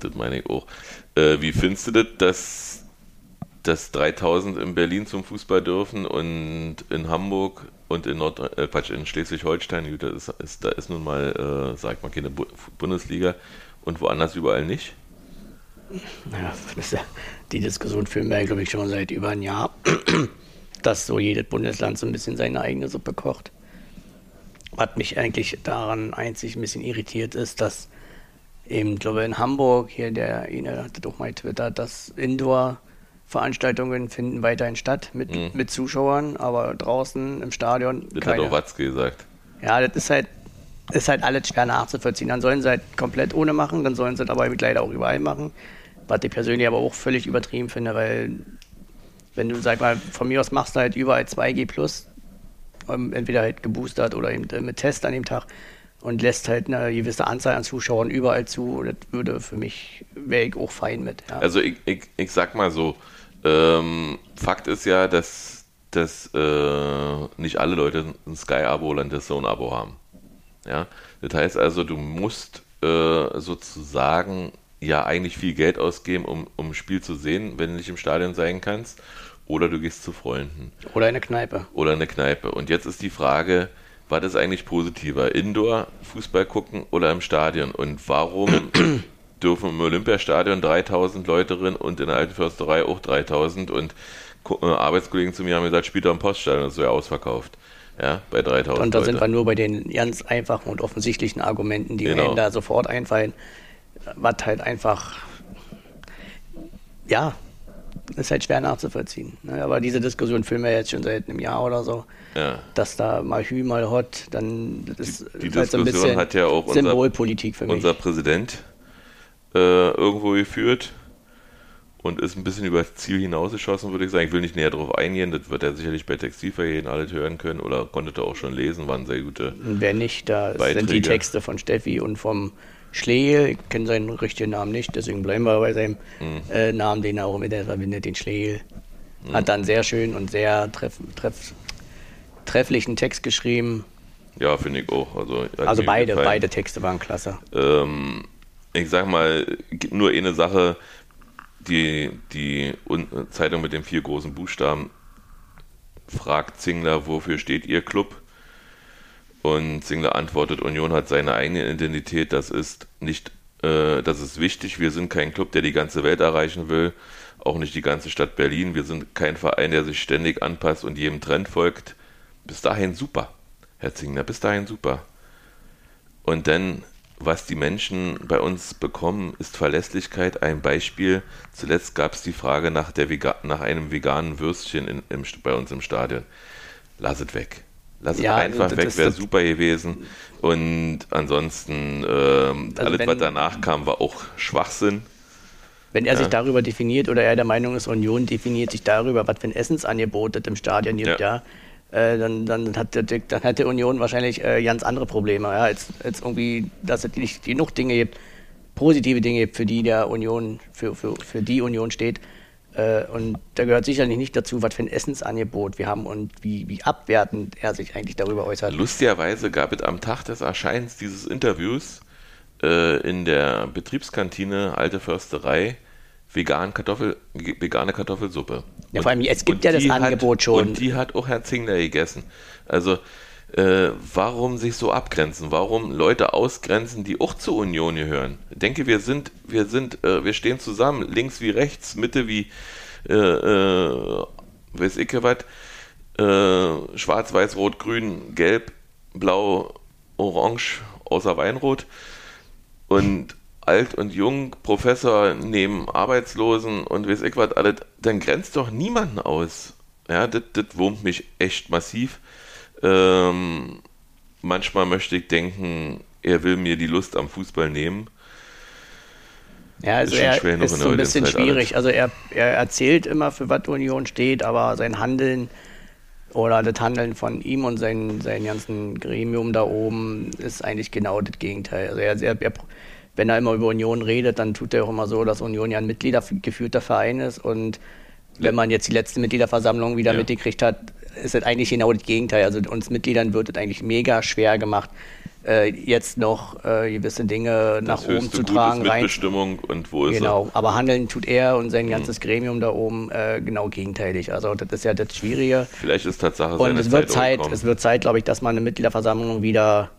Das meine ich auch. Äh, wie findest du das, dass, dass 3000 in Berlin zum Fußball dürfen und in Hamburg und in Nord äh, Quatsch, in Schleswig-Holstein, das ist, ist, da ist nun mal, äh, sag mal, keine Bu Bundesliga und woanders überall nicht? Naja, die Diskussion führen wir, glaube ich, schon seit über ein Jahr, dass so jedes Bundesland so ein bisschen seine eigene Suppe kocht. Was mich eigentlich daran einzig ein bisschen irritiert ist, dass eben, glaube ich, in Hamburg, hier der eine hatte doch mal twittert, dass Indoor-Veranstaltungen finden weiterhin statt mit, Mhm. mit Zuschauern, aber draußen im Stadion Das keine. hat auch Watzke gesagt. Ja, das ist halt, ist halt alles schwer nachzuvollziehen. Dann sollen sie halt komplett ohne machen, dann sollen sie es aber leider auch überall machen. Was ich persönlich aber auch völlig übertrieben finde, weil wenn du, sag mal, von mir aus machst du halt überall 2G plus, ähm, entweder halt geboostert oder eben äh, mit Test an dem Tag und lässt halt eine gewisse Anzahl an Zuschauern überall zu, das würde für mich, wäre ich auch fein mit. Ja. Also ich, ich, ich sag mal so, ähm, Fakt ist ja, dass, dass äh, nicht alle Leute ein Sky-Abo oder ein DAZN-Abo haben. Ja? Das heißt also, du musst äh, sozusagen ja eigentlich viel Geld ausgeben, um, um ein Spiel zu sehen, wenn du nicht im Stadion sein kannst. Oder du gehst zu Freunden Oder eine Kneipe. oder eine Kneipe. Und jetzt ist die Frage, was ist eigentlich positiver? Indoor Fußball gucken oder im Stadion? Und warum dürfen im Olympiastadion 3000 Leute drin und in der alten Försterei auch 3000? Und äh, Arbeitskollegen zu mir haben gesagt, spielt doch im Poststadion, das ist ja ausverkauft. Ja, bei 3000 Und da sind wir Leute. nur bei den ganz einfachen und offensichtlichen Argumenten, die Genau. einem da sofort einfallen, was halt einfach, ja, ist halt schwer nachzuvollziehen. Ne? Aber diese Diskussion führen wir jetzt schon seit einem Jahr oder so, Ja. dass da mal Hü, mal Hot, dann ist die ist halt so ein Diskussion bisschen hat ja auch unser- Symbolpolitik für mich. Unser Präsident äh, irgendwo geführt und ist ein bisschen über das Ziel hinausgeschossen, würde ich sagen. Ich will nicht näher darauf eingehen, das wird er sicherlich bei Textilvergehen alles hören können oder konntet ihr auch schon lesen, waren sehr gute Wer nicht, da sind Beiträge. die Texte von Steffi und vom Schlegel. Ich kenne seinen richtigen Namen nicht, deswegen bleiben wir bei seinem Mhm. äh, Namen, den er auch mit der verbindet, den Schlegel. Hat dann sehr schön und sehr treff, treff, trefflichen Text geschrieben. Ja, finde ich auch. Also, Also beide, gefallen. beide Texte waren klasse. Ähm, ich sag mal, gibt nur eine Sache, die, die Un Zeitung mit den vier großen Buchstaben fragt Zingler, wofür steht Ihr Club? Und Zingler antwortet, Union hat seine eigene Identität, das ist nicht, äh, das ist wichtig, wir sind kein Club, der die ganze Welt erreichen will, auch nicht die ganze Stadt Berlin, wir sind kein Verein, der sich ständig anpasst und jedem Trend folgt. Bis dahin super, Herr Zingler, bis dahin super. Und dann, was die Menschen bei uns bekommen, ist Verlässlichkeit. Ein Beispiel. Zuletzt gab es die Frage nach, der Vega nach einem veganen Würstchen in, im, bei uns im Stadion. Lass es weg. Lass Ja, es einfach das weg, wäre super gewesen. Und ansonsten, ähm, Also alles, wenn- was danach kam, war auch Schwachsinn. Wenn er Ja. sich darüber definiert oder er der Meinung ist, Union definiert sich darüber, was für ein Essensangebot es im Stadion gibt, Ja. äh, dann, dann, hat der, dann hat die Union wahrscheinlich äh, ganz andere Probleme, ja, als, als irgendwie, dass es nicht genug Dinge gibt, positive Dinge, für die der Union, für, für, für die Union steht. Äh, und da gehört sicherlich nicht dazu, was für ein Essensangebot wir haben und wie, wie abwertend er sich eigentlich darüber äußert. Lustigerweise gab es am Tag des Erscheinens dieses Interviews äh, in der Betriebskantine Alte Försterei vegan Kartoffel, vegane Kartoffelsuppe. Ja, vor allem, es gibt ja das Angebot hat, schon. Und die hat auch Herr Zingler gegessen. Also, äh, warum sich so abgrenzen? Warum Leute ausgrenzen, die auch zur Union gehören? Ich denke, wir sind, wir sind, äh, wir stehen zusammen, links wie rechts, Mitte wie, äh, äh weiß ich was, äh, schwarz, weiß, rot, grün, gelb, blau, orange, außer Weinrot. Und alt und jung, Professor neben Arbeitslosen und weiß ich was alles, dann grenzt doch niemanden aus. Ja, das wurmt mich echt massiv. Ähm, manchmal möchte ich denken, er will mir die Lust am Fußball nehmen. Ja, also ist er ist so ein bisschen schwierig. Alles. Also er, er erzählt immer, für was Union steht, aber sein Handeln oder das Handeln von ihm und sein, sein ganzen Gremium da oben ist eigentlich genau das Gegenteil. Also er, er, er wenn er immer über Union redet, dann tut er auch immer so, dass Union ja ein mitgliedergeführter Verein ist. Und wenn man jetzt die letzte Mitgliederversammlung wieder ja. mitgekriegt hat, ist es eigentlich genau das Gegenteil. Also uns Mitgliedern wird es eigentlich mega schwer gemacht, äh, jetzt noch äh, gewisse Dinge nach das oben zu tragen. Ist Mitbestimmung rein. und wo ist Genau, er? aber handeln tut er und sein mhm. ganzes Gremium da oben äh, genau gegenteilig. Also das ist ja das Schwierige. Vielleicht ist Tatsache Und es wird Zeit, Zeit es wird Zeit, glaube ich, dass man eine Mitgliederversammlung wieder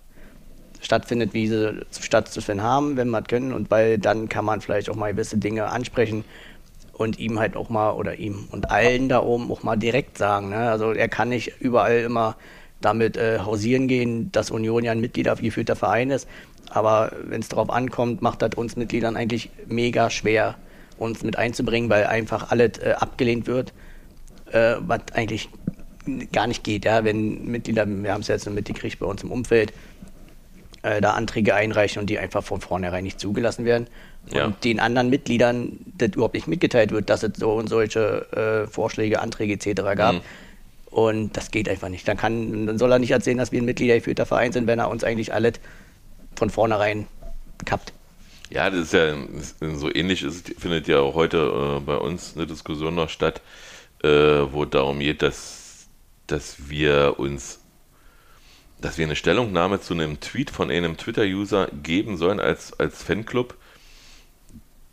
stattfindet, wie sie stattzufinden haben, wenn man können. Und weil dann kann man vielleicht auch mal gewisse Dinge ansprechen und ihm halt auch mal oder ihm und allen da oben auch mal direkt sagen. Ne? Also er kann nicht überall immer damit äh, hausieren gehen, dass Union ja ein mitgliedergeführter Verein ist. Aber wenn es darauf ankommt, macht das uns Mitgliedern eigentlich mega schwer, uns mit einzubringen, weil einfach alles äh, abgelehnt wird, äh, was eigentlich gar nicht geht. Ja? Wenn Mitglieder, wir haben es jetzt mitgekriegt bei uns im Umfeld, äh, da Anträge einreichen und die einfach von vornherein nicht zugelassen werden. Ja. Und den anderen Mitgliedern das überhaupt nicht mitgeteilt wird, dass es so und solche äh, Vorschläge, Anträge etc. gab. Mhm. Und das geht einfach nicht. Dann, kann, dann soll er nicht erzählen, dass wir ein mitgliedergeführter Verein sind, wenn er uns eigentlich alles von vornherein kappt. Ja, das ist ja so ähnlich ist, findet ja auch heute äh, bei uns eine Diskussion noch statt, äh, wo darum geht, dass, dass wir uns dass wir eine Stellungnahme zu einem Tweet von einem Twitter-User geben sollen als, als Fanclub,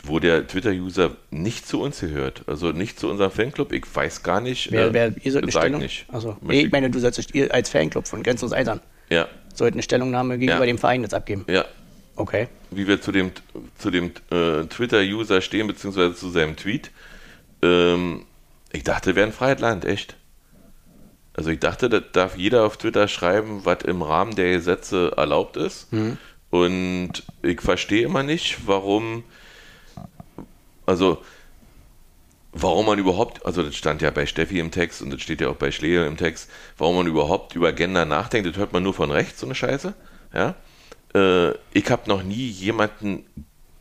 wo der Twitter-User nicht zu uns gehört. Also nicht zu unserem Fanclub. Ich weiß gar nicht. Wer, äh, wer, ihr sollt eine Stellung? Nicht. Also, nee, ich meine, du sollst ihr als Fanclub von Grenzenlos Eisern. Ja. Sollt eine Stellungnahme gegenüber ja. dem Verein jetzt abgeben. Ja. Okay. Wie wir zu dem, zu dem äh, Twitter-User stehen, beziehungsweise zu seinem Tweet. Ähm, ich dachte, wir wären Freiheitland, echt. Also ich dachte, das darf jeder auf Twitter schreiben, was im Rahmen der Gesetze erlaubt ist. Mhm. Und ich verstehe immer nicht, warum, also warum man überhaupt, also das stand ja bei Steffi im Text und das steht ja auch bei Schlegel im Text, warum man überhaupt über Gender nachdenkt, das hört man nur von rechts, so eine Scheiße. Ja? Äh, ich habe noch nie jemanden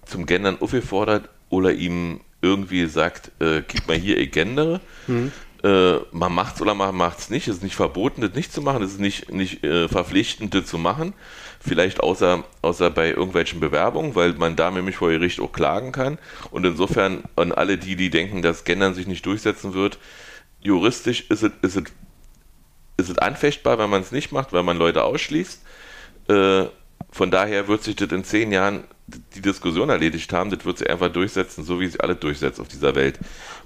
zum Gendern aufgefordert oder ihm irgendwie sagt, äh, gib mal hier, ich gendere. Mhm äh, man macht's oder man macht's nicht. Es ist nicht verboten, das nicht zu machen. Es ist nicht, nicht äh, verpflichtend, das zu machen. Vielleicht außer, außer bei irgendwelchen Bewerbungen, weil man da nämlich vor Gericht auch klagen kann. Und insofern an alle die, die denken, dass Gendern sich nicht durchsetzen wird, juristisch ist es, ist es, ist es anfechtbar, wenn man es nicht macht, weil man Leute ausschließt. Äh, von daher wird sich das in zehn Jahren die Diskussion erledigt haben, das wird sich einfach durchsetzen, so wie sich alle durchsetzt auf dieser Welt,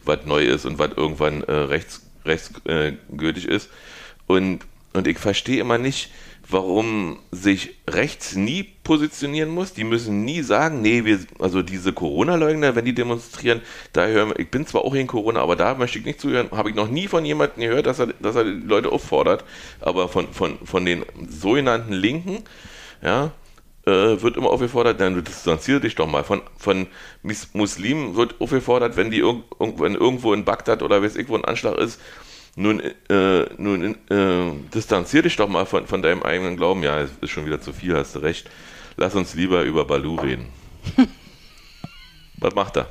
was neu ist und was irgendwann äh, rechts, rechtsgültig äh, ist. Und, und ich verstehe immer nicht, warum sich rechts nie positionieren muss. Die müssen nie sagen, nee, wir, also diese Corona-Leugner, wenn die demonstrieren, da hören ich bin zwar auch in Corona, aber da möchte ich nicht zuhören, habe ich noch nie von jemandem gehört, dass er, dass er die Leute auffordert, aber von, von, von den sogenannten Linken, ja, äh, wird immer aufgefordert, dann distanziere dich doch mal. Von, von Muslimen wird aufgefordert, wenn die irg wenn irgendwo in Bagdad oder weiß ich wo ein Anschlag ist, nun, äh, nun äh, distanziere dich doch mal von, von deinem eigenen Glauben. Ja, es ist schon wieder zu viel, hast du recht. Lass uns lieber über Balu reden. Was macht er?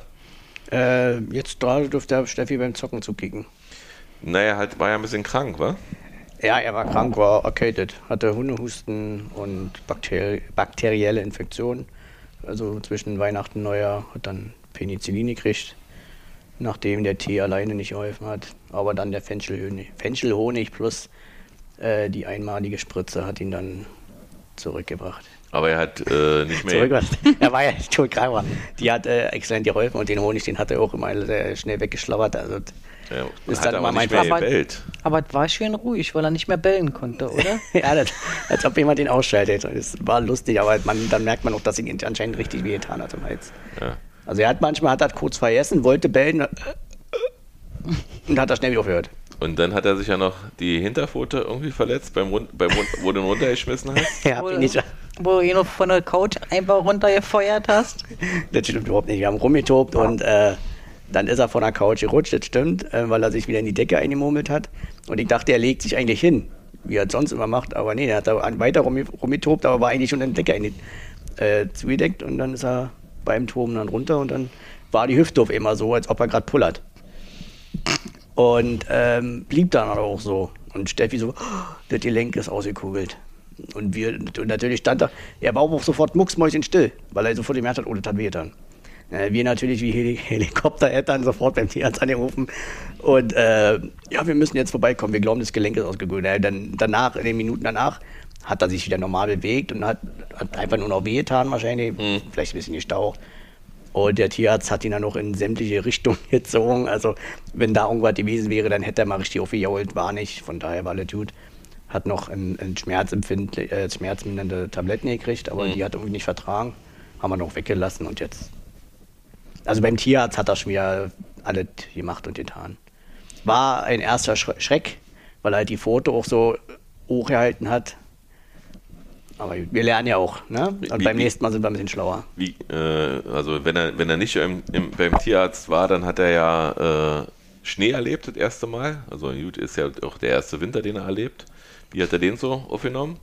Äh, jetzt gerade dürfte Steffi beim Zocken zukicken. Naja, halt war ja ein bisschen krank, wa? Ja, er war krank, war erkältet, hatte Hundehusten und bakteri bakterielle Infektionen. Also zwischen Weihnachten und Neujahr hat dann Penicillin gekriegt, nachdem der Tee alleine nicht geholfen hat. Aber dann der Fenchelhonig, Fenchelhonig plus äh, die einmalige Spritze hat ihn dann zurückgebracht. Aber er hat äh, nicht mehr. Zurückgebracht. er war ja krank, aber die hat äh, exzellent geholfen und den Honig, den hat er auch immer sehr schnell weggeschlabbert. Also Ja, Ist hat dann nicht mein mehr Papa- gebellt. Aber es war schön ruhig, weil er nicht mehr bellen konnte, oder? ja, das, als ob jemand den ausschaltet. Das war lustig, aber man, dann merkt man auch, dass ihn anscheinend richtig wehgetan hat im Hals. Ja. Also er hat manchmal hat er kurz vergessen, wollte bellen äh, und hat er schnell wieder aufgehört. Und dann hat er sich ja noch die Hinterpfote irgendwie verletzt, beim Rund, beim Rund, wo du ihn runtergeschmissen hast. Er hat Wo, nicht, wo du ihn noch von der Couch einfach runtergefeuert hast. das stimmt überhaupt nicht. Wir haben rumgetobt und äh, dann ist er von der Couch gerutscht, das stimmt, äh, weil er sich wieder in die Decke eingemurmelt hat. Und ich dachte, er legt sich eigentlich hin, wie er es sonst immer macht. Aber nee, er hat da weiter rumge- rumgetobt, aber war eigentlich schon in die Decke äh, zugedeckt. Und dann ist er beim Toben dann runter und dann war die Hüfte auf immer so, als ob er gerade pullert. Und ähm, blieb dann auch so. Und Steffi so, "Oh, das Gelenk ist ausgekugelt. Und wir, und natürlich stand er, er war auch sofort mucksmäuschenstill, weil er sofort gemerkt hat, oh, das hat wehgetan. Äh, wir natürlich wie Heli Helikoptereltern sofort beim Tierarzt angerufen. Und äh, ja, wir müssen jetzt vorbeikommen, wir glauben, das Gelenk ist ausgekugelt. Äh, dann, danach, in den Minuten danach, hat er sich wieder normal bewegt und hat, hat einfach nur noch wehgetan wahrscheinlich, vielleicht ein bisschen gestaucht. Und der Tierarzt hat ihn dann noch in sämtliche Richtungen gezogen. Also, wenn da irgendwas gewesen wäre, dann hätte er mal richtig aufgejault. War nicht. Von daher war alles gut. Hat noch ein, ein schmerzempfindlich, äh, schmerzmindernde Tabletten gekriegt, aber die hat er irgendwie nicht vertragen. Haben wir noch weggelassen und jetzt. Also beim Tierarzt hat er schon wieder alles gemacht und getan. War ein erster Schre- Schreck, weil er halt die Foto auch so hochgehalten hat. Aber wir lernen ja auch, ne? Und Wie- beim nächsten Mal sind wir ein bisschen schlauer. Wie, äh, also wenn er, wenn er nicht im, im, beim Tierarzt war, dann hat er ja äh, Schnee erlebt das erste Mal. Also gut, ist ja auch der erste Winter, den er erlebt. Wie hat er den so aufgenommen?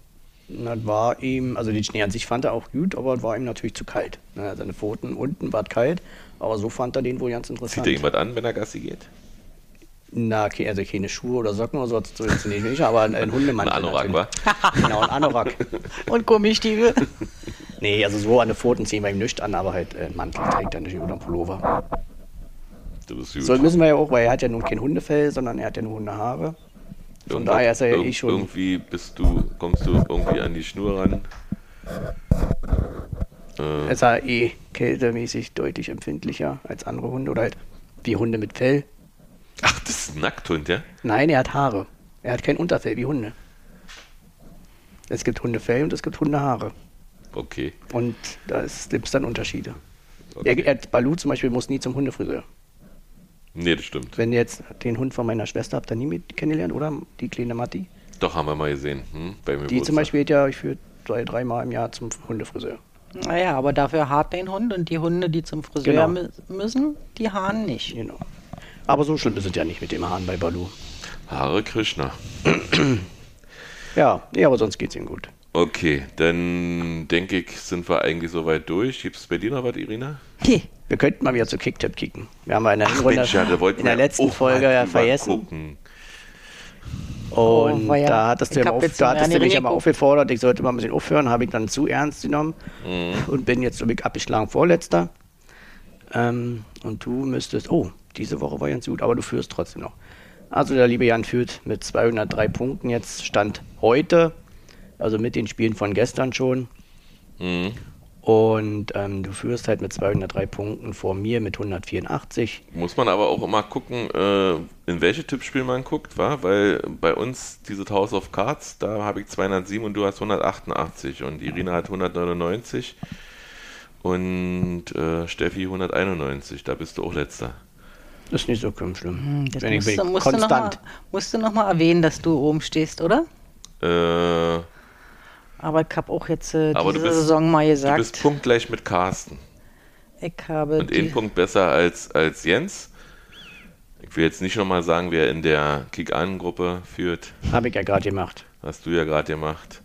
Das war ihm, also den Schnee an sich fand er auch gut, aber es war ihm natürlich zu kalt. Ne, Seine Pfoten unten war kalt, aber so fand er den wohl ganz Zieht interessant. er irgendwas an, wenn er Gassi geht? Na, okay, also keine Schuhe oder Socken oder so, so jetzt nicht, aber ein, ein Ein Hundemantel. Anorak, wa? natürlich. Genau, ein Anorak. Und Gummistiefel. Nee, also so an den Pfoten ziehen wir ihm nichts an, aber halt äh, einen Mantel trägt er nicht oder einen Pullover. Du bist gut. So müssen wir ja auch, weil er hat ja nun kein Hundefell, sondern er hat ja nur Hundehaare. Von Irgendwas- daher ist er ja eh schon. Irgendwie bist du, kommst du irgendwie an die Schnur ran. Äh, Ist er eh kältemäßig deutlich empfindlicher als andere Hunde oder halt wie Hunde mit Fell. Ist ein Nackthund, ja? Nein, er hat Haare. Er hat kein Unterfell wie Hunde. Es gibt Hundefell und es gibt Hundehaare. Okay. Und da gibt es dann Unterschiede. okay. Er, er, Balu zum Beispiel muss nie zum Hundefriseur. nee, das stimmt. Wenn ihr jetzt den Hund von meiner Schwester habt, ihr nie mit kennengelernt, oder? Die kleine Matti. Doch, haben wir mal gesehen. Hm? Beim Die Geburtstag. zum Beispiel geht ja ich für zwei, dreimal im Jahr zum Hundefriseur. Naja, aber dafür hart dein Hund und die Hunde, die zum Friseur Genau. mü- müssen, die haaren nicht. Genau. Aber so schlimm ist es ja nicht mit dem Hahn bei Balu. Hare Krishna. Ja, nee, aber sonst geht's ihm gut. Okay, dann denke ich, sind wir eigentlich soweit durch. Gibt es bei dir noch was, Irina? Wir könnten mal wieder zu Kicktip kicken. Wir haben ja in der, Ach Mensch, ja, da wollten in der letzten Folge ja vergessen. gucken. Und Oh, ja- da hattest du, ja auf, da hattest du mich ja mal geguckt. aufgefordert, ich sollte mal ein bisschen aufhören, habe ich dann zu ernst genommen Mhm. und bin jetzt so abgeschlagen Vorletzter. Ähm, und du müsstest, oh, diese Woche war ganz gut, aber du führst trotzdem noch. Also der liebe Jan führt mit 203 Punkten jetzt, Stand heute, also mit den Spielen von gestern schon. Mhm. Und ähm, du führst halt mit 203 Punkten vor mir mit 184. Muss man aber auch immer gucken, äh, in welche Tippspiel man guckt, wa? weil bei uns dieses House of Cards, da habe ich 207 und du hast 188 und Irina hat 199 und äh, Steffi 191, da bist du auch letzter. Das ist nicht so schlimm. Hm, Das Wenn ich musst, bin du, musst, du noch mal, konstant. musst du noch mal erwähnen, dass du oben stehst, oder? Äh, Aber ich habe auch jetzt äh, aber diese du bist, Saison mal du gesagt, bist punktgleich mit Carsten ich habe und einen Punkt besser als, als Jens. Ich will jetzt nicht nochmal sagen, wer in der Kick-An-Gruppe führt. Habe ich ja gerade gemacht. Hast du ja gerade gemacht.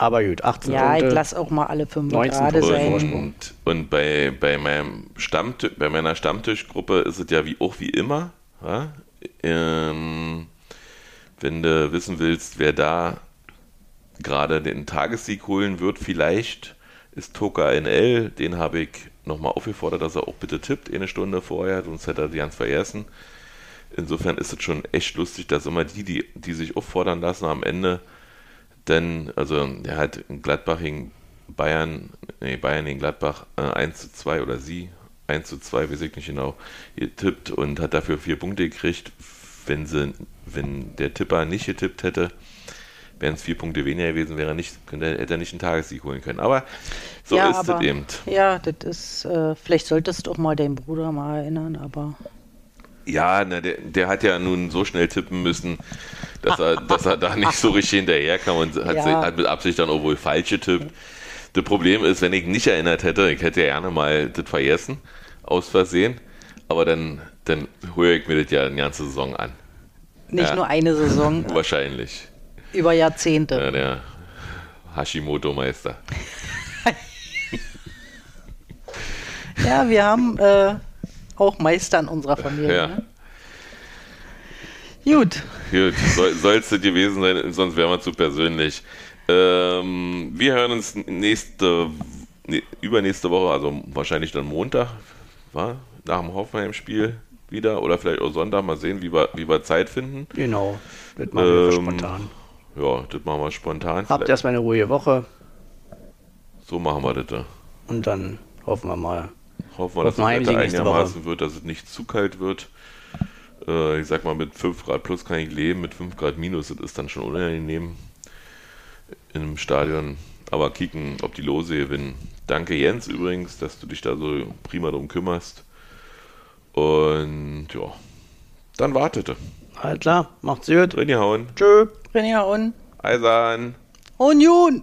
Aber gut, 18 ja, ich Punkte. lasse auch mal alle fünf 19 gerade sein. Und, und bei, bei, meinem Stammtisch, bei meiner Stammtischgruppe ist es ja wie, auch wie immer. Ja? Ähm, wenn du wissen willst, wer da gerade den Tagessieg holen wird, vielleicht ist Toka NL. Den habe ich nochmal aufgefordert, dass er auch bitte tippt, eine Stunde vorher, sonst hätte er die ganz vergessen. Insofern ist es schon echt lustig, dass immer die, die, die sich auffordern lassen, am Ende denn, also er hat in Gladbach gegen Bayern, nee, Bayern gegen Gladbach äh, 1 zu 2 oder sie 1 zu 2, weiß ich nicht genau, getippt und hat dafür vier Punkte gekriegt. Wenn, sie, wenn der Tipper nicht getippt hätte, wären es vier Punkte weniger gewesen, wäre nicht, könnte, hätte er nicht einen Tagessieg holen können. Aber so ja, ist es eben. Ja, das ist, äh, vielleicht solltest du auch mal deinen Bruder mal erinnern, aber. Ja, na, der, der hat ja nun so schnell tippen müssen, dass er, dass er da nicht so richtig hinterherkam und hat, Ja. hat mit Absicht dann auch wohl falsch getippt. Das Problem ist, wenn ich nicht erinnert hätte, ich hätte ja gerne mal das vergessen, aus Versehen, aber dann, dann höre ich mir das ja eine ganze Saison an. Nicht Ja. nur eine Saison, Wahrscheinlich. über Jahrzehnte. Ja, der Hashimoto-Meister. Ja, wir haben äh, auch Meister in unserer Familie. Ja. Ne? Gut, Gut, soll, soll's das gewesen sein, sonst wären wir zu persönlich. Ähm, wir hören uns nächste, ne, übernächste Woche, also wahrscheinlich dann Montag, war, nach dem Hoffenheim-Spiel wieder oder vielleicht auch Sonntag, mal sehen, wie wir, wie wir Zeit finden. Genau. Das machen wir Ähm, spontan. Ja, das machen wir spontan. Habt erstmal eine ruhige Woche So machen wir das. da. und dann hoffen wir mal. Hoffen wir, dass das Wetter einigermaßen wird, dass es nicht zu kalt wird. Äh, ich sag mal, mit 5 Grad plus kann ich leben, mit 5 Grad minus, das ist dann schon unangenehm im Stadion. Aber kicken, ob die Lose gewinnen. Danke Jens übrigens, dass du dich da so prima drum kümmerst. Und ja, dann wartete. Alles klar, macht's gut. Drin hauen. Tschö. Rinja und Eisern. Union!